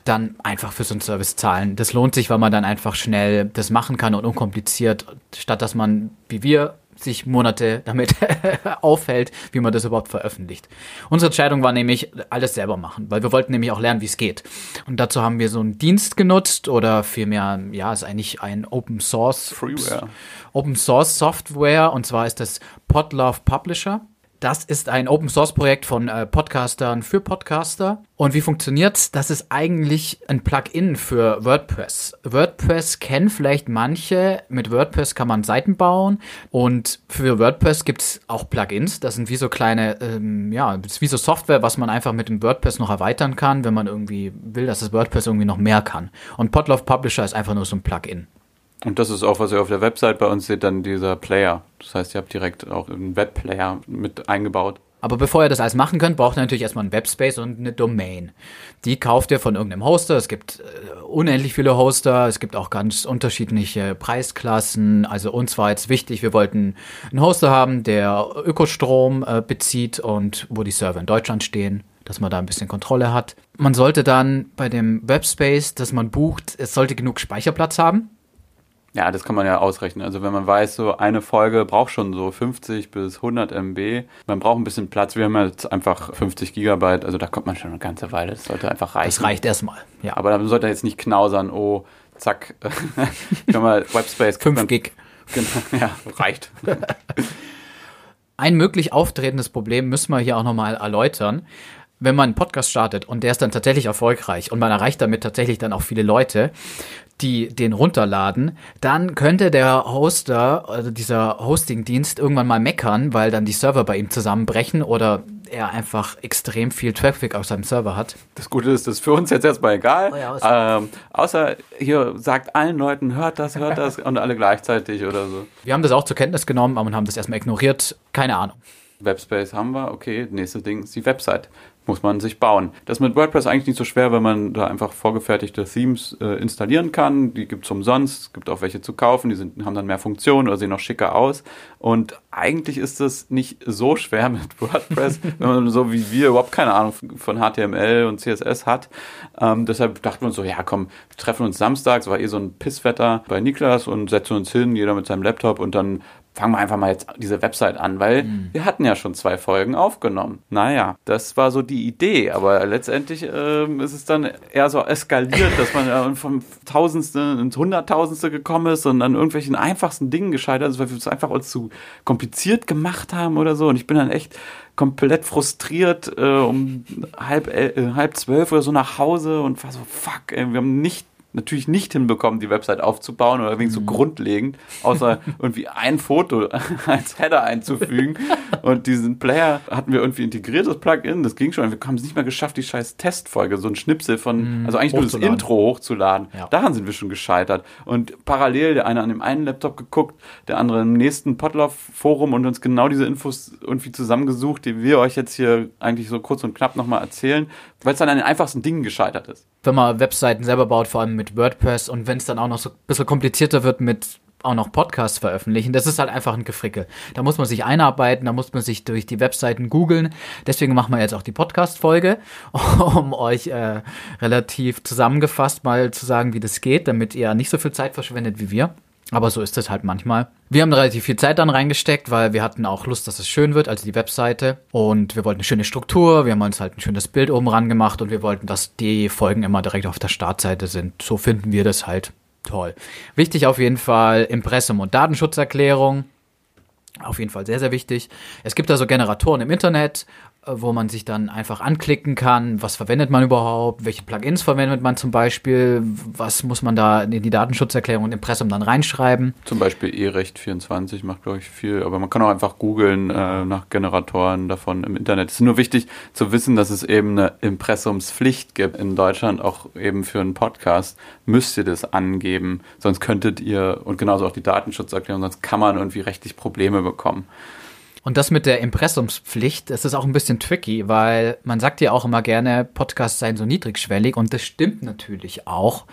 dann einfach für so einen Service zahlen. Das lohnt sich, weil man dann einfach schnell das machen kann und unkompliziert, statt dass man, wie wir, sich Monate damit aufhält, wie man das überhaupt veröffentlicht. Unsere Entscheidung war nämlich, alles selber machen, weil wir wollten nämlich auch lernen, wie es geht. Und dazu haben wir so einen Dienst genutzt oder vielmehr, ja, ist eigentlich ein Open Source Freeware. Open Source Software und zwar ist das Podlove Publisher. Das ist ein Open Source Projekt von äh, Podcastern für Podcaster. Und wie funktioniert's? Das ist eigentlich ein Plugin für WordPress. WordPress kennen vielleicht manche. Mit WordPress kann man Seiten bauen. Und für WordPress gibt's auch Plugins. Das sind wie so kleine, ähm, ja, wie so Software, was man einfach mit dem WordPress noch erweitern kann, wenn man irgendwie will, dass das WordPress irgendwie noch mehr kann. Und Podlove Publisher ist einfach nur so ein Plugin. Und das ist auch, was ihr auf der Website bei uns seht, dann dieser Player. Das heißt, ihr habt direkt auch einen Webplayer mit eingebaut. Aber bevor ihr das alles machen könnt, braucht ihr natürlich erstmal einen Webspace und eine Domain. Die kauft ihr von irgendeinem Hoster. Es gibt äh, unendlich viele Hoster. Es gibt auch ganz unterschiedliche Preisklassen. Also uns war jetzt wichtig, wir wollten einen Hoster haben, der Ökostrom äh, bezieht und wo die Server in Deutschland stehen dass man da ein bisschen Kontrolle hat. Man sollte dann bei dem Webspace, das man bucht, es sollte genug Speicherplatz haben. Ja, das kann man ja ausrechnen. Also wenn man weiß, so eine Folge braucht schon so 50 bis 100 MB, man braucht ein bisschen Platz. Wir haben jetzt einfach 50 Gigabyte, also da kommt man schon eine ganze Weile. Das sollte einfach reichen. Das reicht erstmal, ja. Aber dann sollte jetzt nicht knausern, oh, zack, können wir Webspace. 5 Gig. Genau, ja, reicht. Ein möglich auftretendes Problem müssen wir hier auch nochmal erläutern wenn man einen Podcast startet und der ist dann tatsächlich erfolgreich und man erreicht damit tatsächlich dann auch viele Leute, die den runterladen, dann könnte der Hoster, also dieser Hosting-Dienst irgendwann mal meckern, weil dann die Server bei ihm zusammenbrechen oder er einfach extrem viel Traffic auf seinem Server hat. Das Gute ist, das ist für uns jetzt erstmal egal. Oh ja, außer, ähm, außer hier sagt allen Leuten, hört das, hört das und alle gleichzeitig oder so. Wir haben das auch zur Kenntnis genommen, aber haben das erstmal ignoriert. Keine Ahnung. Webspace haben wir, okay, nächste Ding ist die Website muss man sich bauen. Das ist mit WordPress eigentlich nicht so schwer, wenn man da einfach vorgefertigte Themes äh, installieren kann. Die gibt es umsonst, es gibt auch welche zu kaufen, die sind, haben dann mehr Funktionen oder sehen noch schicker aus. Und eigentlich ist es nicht so schwer mit WordPress, wenn man so wie wir überhaupt keine Ahnung von HTML und CSS hat. Ähm, deshalb dachten wir uns so, ja komm, wir treffen uns samstags, war eh so ein Pisswetter bei Niklas und setzen uns hin, jeder mit seinem Laptop und dann fangen wir einfach mal jetzt diese Website an, weil mhm. wir hatten ja schon zwei Folgen aufgenommen. Naja, das war so die Idee, aber letztendlich ähm, ist es dann eher so eskaliert, dass man äh, vom Tausendste ins Hunderttausendste gekommen ist und an irgendwelchen einfachsten Dingen gescheitert ist, weil wir es einfach uns zu kompliziert gemacht haben oder so. Und ich bin dann echt komplett frustriert äh, um halb, äh, halb zwölf oder so nach Hause und war so, fuck, ey, wir haben nicht natürlich nicht hinbekommen, die Website aufzubauen oder irgendwie so mhm. grundlegend, außer irgendwie ein Foto als Header einzufügen. Und diesen Player hatten wir irgendwie integriertes Plugin, das ging schon. Wir haben es nicht mehr geschafft, die scheiß Testfolge, so ein Schnipsel von, mhm. also eigentlich nur das Intro hochzuladen. Ja. Daran sind wir schon gescheitert. Und parallel, der eine an dem einen Laptop geguckt, der andere im nächsten Potlauf-Forum und uns genau diese Infos irgendwie zusammengesucht, die wir euch jetzt hier eigentlich so kurz und knapp nochmal erzählen, weil es dann an den einfachsten Dingen gescheitert ist. Wenn man Webseiten selber baut, vor allem mit WordPress und wenn es dann auch noch so ein bisschen komplizierter wird mit auch noch Podcasts veröffentlichen. Das ist halt einfach ein Gefrickel. Da muss man sich einarbeiten, da muss man sich durch die Webseiten googeln. Deswegen machen wir jetzt auch die Podcast-Folge, um euch äh, relativ zusammengefasst mal zu sagen, wie das geht, damit ihr nicht so viel Zeit verschwendet wie wir. Aber so ist es halt manchmal. Wir haben relativ viel Zeit dann reingesteckt, weil wir hatten auch Lust, dass es schön wird, also die Webseite. Und wir wollten eine schöne Struktur, wir haben uns halt ein schönes Bild oben ran gemacht und wir wollten, dass die Folgen immer direkt auf der Startseite sind. So finden wir das halt toll. Wichtig auf jeden Fall Impressum und Datenschutzerklärung. Auf jeden Fall sehr, sehr wichtig. Es gibt also Generatoren im Internet wo man sich dann einfach anklicken kann, was verwendet man überhaupt, welche Plugins verwendet man zum Beispiel, was muss man da in die Datenschutzerklärung und Impressum dann reinschreiben. Zum Beispiel E-Recht24 macht, glaube ich, viel, aber man kann auch einfach googeln äh, nach Generatoren davon im Internet. Es ist nur wichtig zu wissen, dass es eben eine Impressumspflicht gibt in Deutschland, auch eben für einen Podcast, müsst ihr das angeben, sonst könntet ihr, und genauso auch die Datenschutzerklärung, sonst kann man irgendwie rechtlich Probleme bekommen. Und das mit der Impressumspflicht, das ist auch ein bisschen tricky, weil man sagt ja auch immer gerne, Podcasts seien so niedrigschwellig und das stimmt natürlich auch.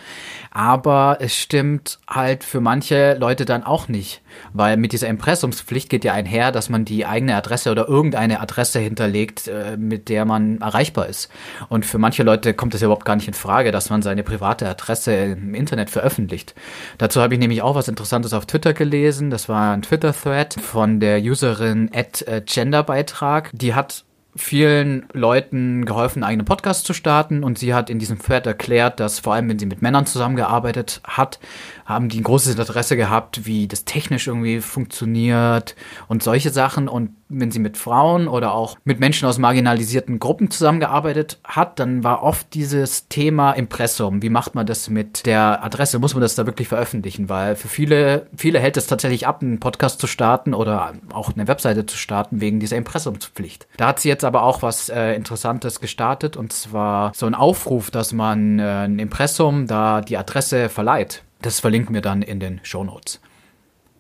Aber es stimmt halt für manche Leute dann auch nicht, weil mit dieser Impressumspflicht geht ja einher, dass man die eigene Adresse oder irgendeine Adresse hinterlegt, äh, mit der man erreichbar ist. Und für manche Leute kommt es ja überhaupt gar nicht in Frage, dass man seine private Adresse im Internet veröffentlicht. Dazu habe ich nämlich auch was Interessantes auf Twitter gelesen. Das war ein Twitter-Thread von der Userin äh, Genderbeitrag. Die hat vielen Leuten geholfen, einen eigenen Podcast zu starten und sie hat in diesem Thread erklärt, dass vor allem, wenn sie mit Männern zusammengearbeitet hat, haben die ein großes Interesse gehabt, wie das technisch irgendwie funktioniert und solche Sachen. Und wenn sie mit Frauen oder auch mit Menschen aus marginalisierten Gruppen zusammengearbeitet hat, dann war oft dieses Thema Impressum. Wie macht man das mit der Adresse? Muss man das da wirklich veröffentlichen? Weil für viele, viele hält es tatsächlich ab, einen Podcast zu starten oder auch eine Webseite zu starten wegen dieser Impressumspflicht. Da hat sie jetzt aber auch was äh, Interessantes gestartet und zwar so ein Aufruf, dass man äh, ein Impressum da die Adresse verleiht. Das verlinken wir dann in den Show Notes.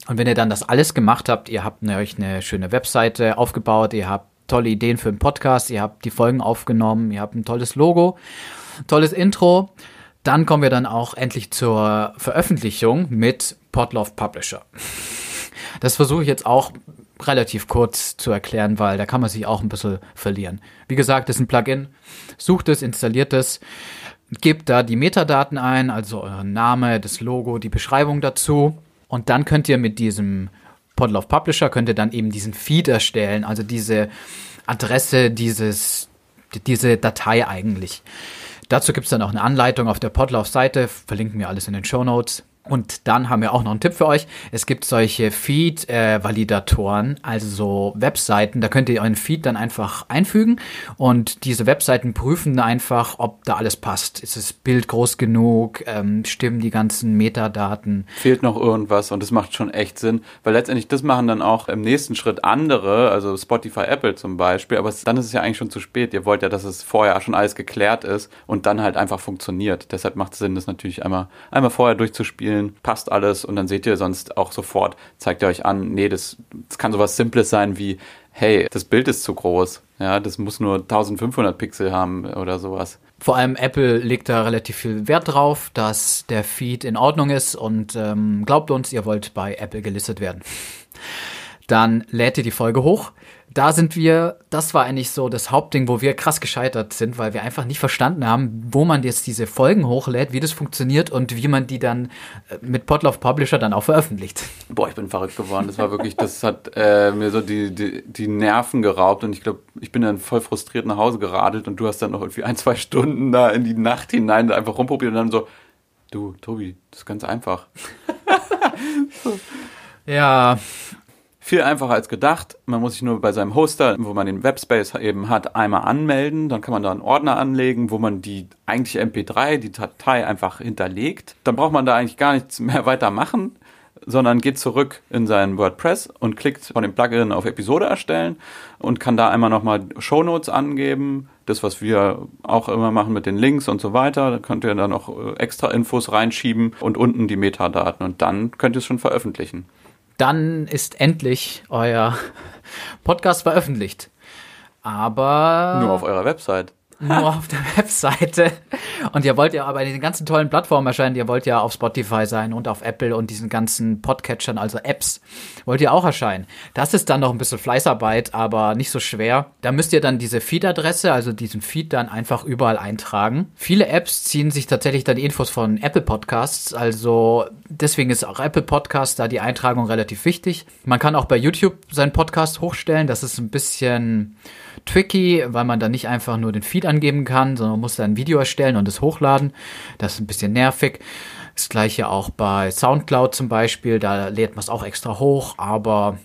Und wenn ihr dann das alles gemacht habt, ihr habt euch eine schöne Webseite aufgebaut, ihr habt tolle Ideen für einen Podcast, ihr habt die Folgen aufgenommen, ihr habt ein tolles Logo, tolles Intro, dann kommen wir dann auch endlich zur Veröffentlichung mit Podlove Publisher. Das versuche ich jetzt auch relativ kurz zu erklären, weil da kann man sich auch ein bisschen verlieren. Wie gesagt, das ist ein Plugin. Sucht es, installiert es, gebt da die Metadaten ein, also euren Name, das Logo, die Beschreibung dazu. Und dann könnt ihr mit diesem Podlove Publisher könnt ihr dann eben diesen Feed erstellen, also diese Adresse, dieses, diese Datei eigentlich. Dazu gibt es dann auch eine Anleitung auf der Podlove-Seite, verlinken wir alles in den Show Notes. Und dann haben wir auch noch einen Tipp für euch. Es gibt solche Feed-Validatoren, also so Webseiten. Da könnt ihr euren Feed dann einfach einfügen und diese Webseiten prüfen einfach, ob da alles passt. Ist das Bild groß genug? Ähm, stimmen die ganzen Metadaten? Fehlt noch irgendwas und das macht schon echt Sinn, weil letztendlich das machen dann auch im nächsten Schritt andere, also Spotify, Apple zum Beispiel. Aber dann ist es ja eigentlich schon zu spät. Ihr wollt ja, dass es vorher schon alles geklärt ist und dann halt einfach funktioniert. Deshalb macht es Sinn, das natürlich einmal, einmal vorher durchzuspielen spielen, passt alles und dann seht ihr sonst auch sofort, zeigt ihr euch an, nee, das, das kann sowas Simples sein wie, hey, das Bild ist zu groß. Ja, das muss nur 1500 Pixel haben oder sowas. Vor allem Apple legt da relativ viel Wert drauf, dass der Feed in Ordnung ist und ähm, glaubt uns, ihr wollt bei Apple gelistet werden. Dann lädt ihr die Folge hoch da sind wir, das war eigentlich so das Hauptding, wo wir krass gescheitert sind, weil wir einfach nicht verstanden haben, wo man jetzt diese Folgen hochlädt, wie das funktioniert und wie man die dann äh, mit Podlove Publisher dann auch veröffentlicht. Boah, ich bin verrückt geworden. Das war wirklich, das hat äh, mir so die, die, die Nerven geraubt und ich glaube, ich bin dann voll frustriert nach Hause geradelt und du hast dann noch irgendwie ein, zwei Stunden da in die Nacht hinein einfach rumprobiert und dann so, du, Tobi, das ist ganz einfach. so. Ja, viel einfacher als gedacht. Man muss sich nur bei seinem Hoster, wo man den Webspace eben hat, einmal anmelden. Dann kann man da einen Ordner anlegen, wo man die eigentliche MP3, die Datei einfach hinterlegt. Dann braucht man da eigentlich gar nichts mehr weiter machen, sondern geht zurück in sein WordPress und klickt von dem Plugin auf Episode erstellen und kann da einmal nochmal Shownotes angeben. Das, was wir auch immer machen mit den Links und so weiter. Da könnt ihr dann noch äh, extra Infos reinschieben und unten die Metadaten und dann könnt ihr es schon veröffentlichen dann ist endlich euer Podcast veröffentlicht. Aber. Nur auf eurer Website nur auf der Webseite. Und ihr wollt ja aber in den ganzen tollen Plattformen erscheinen. Ihr wollt ja auf Spotify sein und auf Apple und diesen ganzen Podcatchern, also Apps, wollt ihr auch erscheinen. Das ist dann noch ein bisschen Fleißarbeit, aber nicht so schwer. Da müsst ihr dann diese Feed-Adresse, also diesen Feed dann einfach überall eintragen. Viele Apps ziehen sich tatsächlich dann die Infos von Apple Podcasts. Also deswegen ist auch Apple Podcast da die Eintragung relativ wichtig. Man kann auch bei YouTube seinen Podcast hochstellen. Das ist ein bisschen tricky, weil man dann nicht einfach nur den Feed angeben kann, sondern man muss dann ein Video erstellen und es hochladen. Das ist ein bisschen nervig. Das gleiche auch bei Soundcloud zum Beispiel, da lädt man es auch extra hoch, aber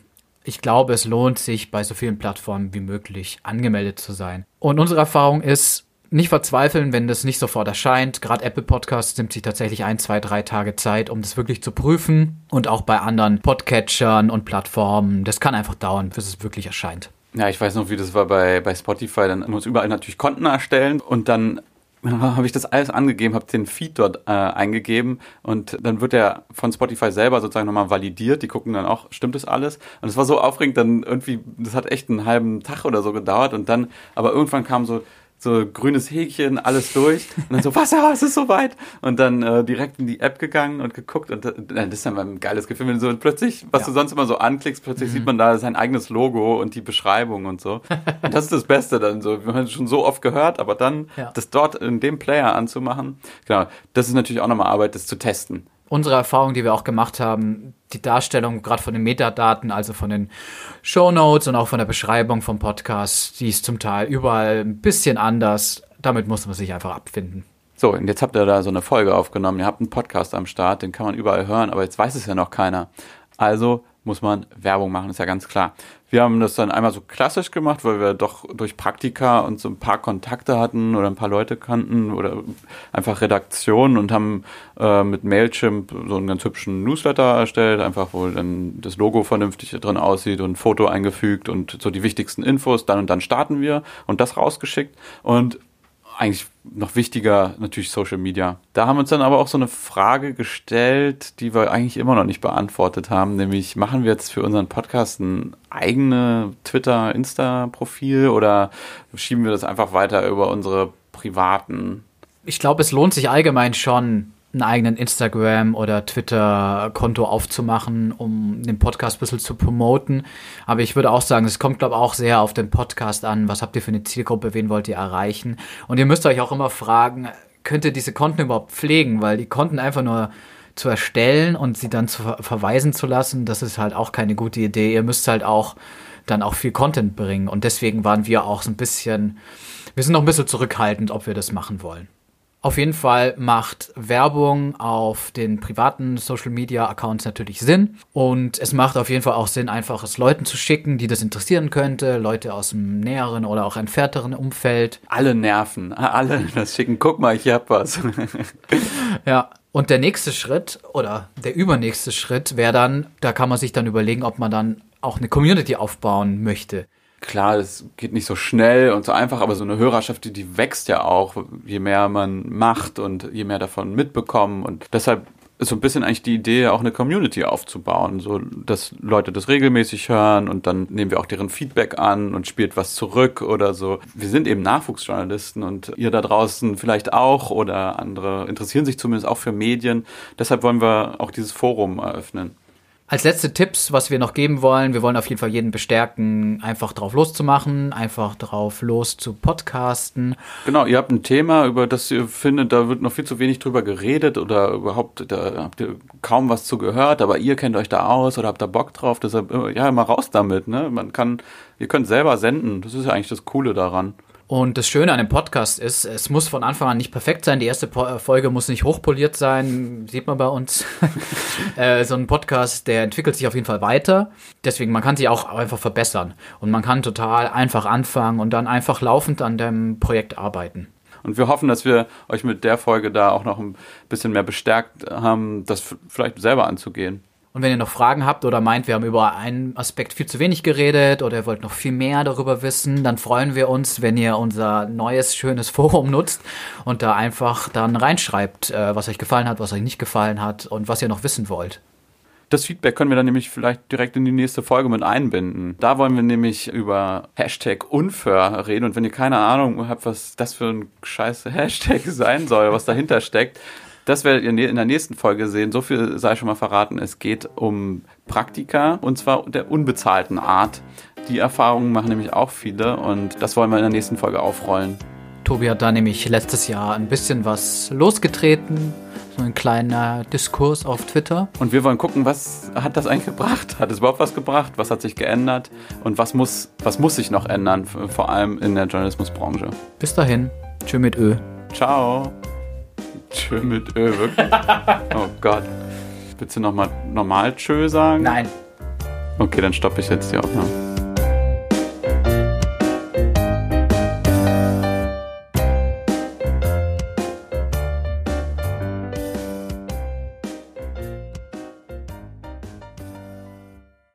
ich glaube, es lohnt sich, bei so vielen Plattformen wie möglich angemeldet zu sein. Und unsere Erfahrung ist, nicht verzweifeln, wenn das nicht sofort erscheint. Gerade Apple Podcasts nimmt sich tatsächlich ein, zwei, drei Tage Zeit, um das wirklich zu prüfen. Und auch bei anderen Podcatchern und Plattformen. Das kann einfach dauern, bis es wirklich erscheint. Ja, ich weiß noch, wie das war bei, bei Spotify. Dann muss überall natürlich Konten erstellen und dann habe ich das alles angegeben, habe den Feed dort äh, eingegeben und dann wird der von Spotify selber sozusagen nochmal validiert. Die gucken dann auch, stimmt das alles? Und es war so aufregend, dann irgendwie, das hat echt einen halben Tag oder so gedauert und dann, aber irgendwann kam so, so grünes Häkchen, alles durch. Und dann so, was, ja, es ist soweit. Und dann äh, direkt in die App gegangen und geguckt. Und äh, das ist dann mal ein geiles Gefühl, wenn du so plötzlich, was ja. du sonst immer so anklickst, plötzlich mhm. sieht man da sein eigenes Logo und die Beschreibung und so. Und das ist das Beste dann so. Wir haben es schon so oft gehört, aber dann ja. das dort in dem Player anzumachen, genau, das ist natürlich auch nochmal Arbeit, das zu testen unsere Erfahrung, die wir auch gemacht haben, die Darstellung gerade von den Metadaten, also von den Show Notes und auch von der Beschreibung vom Podcast, die ist zum Teil überall ein bisschen anders. Damit muss man sich einfach abfinden. So, und jetzt habt ihr da so eine Folge aufgenommen. Ihr habt einen Podcast am Start, den kann man überall hören, aber jetzt weiß es ja noch keiner. Also muss man Werbung machen, ist ja ganz klar. Wir haben das dann einmal so klassisch gemacht, weil wir doch durch Praktika und so ein paar Kontakte hatten oder ein paar Leute kannten oder einfach Redaktionen und haben äh, mit Mailchimp so einen ganz hübschen Newsletter erstellt, einfach wo dann das Logo vernünftig drin aussieht und ein Foto eingefügt und so die wichtigsten Infos. Dann und dann starten wir und das rausgeschickt und eigentlich noch wichtiger natürlich Social Media. Da haben uns dann aber auch so eine Frage gestellt, die wir eigentlich immer noch nicht beantwortet haben, nämlich machen wir jetzt für unseren Podcast ein eigene Twitter, Insta-Profil oder schieben wir das einfach weiter über unsere privaten? Ich glaube, es lohnt sich allgemein schon, einen eigenen Instagram- oder Twitter-Konto aufzumachen, um den Podcast ein bisschen zu promoten. Aber ich würde auch sagen, es kommt, glaube ich, auch sehr auf den Podcast an. Was habt ihr für eine Zielgruppe? Wen wollt ihr erreichen? Und ihr müsst euch auch immer fragen, könnt ihr diese Konten überhaupt pflegen? Weil die Konten einfach nur zu erstellen und sie dann zu ver verweisen zu lassen, das ist halt auch keine gute Idee. Ihr müsst halt auch dann auch viel Content bringen. Und deswegen waren wir auch so ein bisschen, wir sind noch ein bisschen zurückhaltend, ob wir das machen wollen. Auf jeden Fall macht Werbung auf den privaten Social Media Accounts natürlich Sinn. Und es macht auf jeden Fall auch Sinn, einfach es Leuten zu schicken, die das interessieren könnte. Leute aus dem näheren oder auch entfernteren Umfeld. Alle nerven, alle das schicken. Guck mal, ich hab was. ja. Und der nächste Schritt oder der übernächste Schritt wäre dann, da kann man sich dann überlegen, ob man dann auch eine Community aufbauen möchte klar, es geht nicht so schnell und so einfach, aber so eine Hörerschaft, die, die wächst ja auch, je mehr man macht und je mehr davon mitbekommen. Und deshalb ist so ein bisschen eigentlich die Idee, auch eine Community aufzubauen, so dass Leute das regelmäßig hören und dann nehmen wir auch deren Feedback an und spielt was zurück oder so. Wir sind eben Nachwuchsjournalisten und ihr da draußen vielleicht auch oder andere interessieren sich zumindest auch für Medien. Deshalb wollen wir auch dieses Forum eröffnen. Als letzte Tipps, was wir noch geben wollen, wir wollen auf jeden Fall jeden bestärken, einfach drauf loszumachen, einfach drauf los zu podcasten. Genau, ihr habt ein Thema, über das ihr findet, da wird noch viel zu wenig drüber geredet oder überhaupt, da habt ihr kaum was zu gehört, aber ihr kennt euch da aus oder habt da Bock drauf, deshalb, äh, ja, mal raus damit, ne? Man kann, ihr könnt selber senden, das ist ja eigentlich das Coole daran. Und das Schöne an dem Podcast ist, es muss von Anfang an nicht perfekt sein. Die erste äh, Folge muss nicht hochpoliert sein, sieht man bei uns. äh, so ein Podcast, der entwickelt sich auf jeden Fall weiter. Deswegen, man kann sich auch einfach verbessern. Und man kann total einfach anfangen und dann einfach laufend an dem Projekt arbeiten. Und wir hoffen, dass wir euch mit der Folge da auch noch ein bisschen mehr bestärkt haben, das vielleicht selber anzugehen. Und wenn ihr noch Fragen habt oder meint, wir haben über einen Aspekt viel zu wenig geredet oder ihr wollt noch viel mehr darüber wissen, dann freuen wir uns, wenn ihr unser neues, schönes Forum nutzt und da einfach dann reinschreibt, äh, was euch gefallen hat, was euch nicht gefallen hat und was ihr noch wissen wollt. Das Feedback können wir dann nämlich vielleicht direkt in die nächste Folge mit einbinden. Da wollen wir nämlich über Hashtag Unfair reden. Und wenn ihr keine Ahnung habt, was das für ein scheiße Hashtag sein soll, was dahinter steckt, das werdet ihr in der nächsten Folge sehen. So viel sei schon mal verraten. Es geht um Praktika und zwar der unbezahlten Art. Die Erfahrungen machen nämlich auch viele und das wollen wir in der nächsten Folge aufrollen. Tobi hat da nämlich letztes Jahr ein bisschen was losgetreten. So ein kleiner Diskurs auf Twitter. Und wir wollen gucken, was hat das eigentlich gebracht? Hat es überhaupt was gebracht? Was hat sich geändert? Und was muss, was muss sich noch ändern? Vor allem in der Journalismusbranche. Bis dahin. Tschö mit Ö. Ciao. Tschö mit Ö, wirklich? oh Gott. Willst du nochmal normal Tschö sagen? Nein. Okay, dann stoppe ich jetzt die Aufnahme.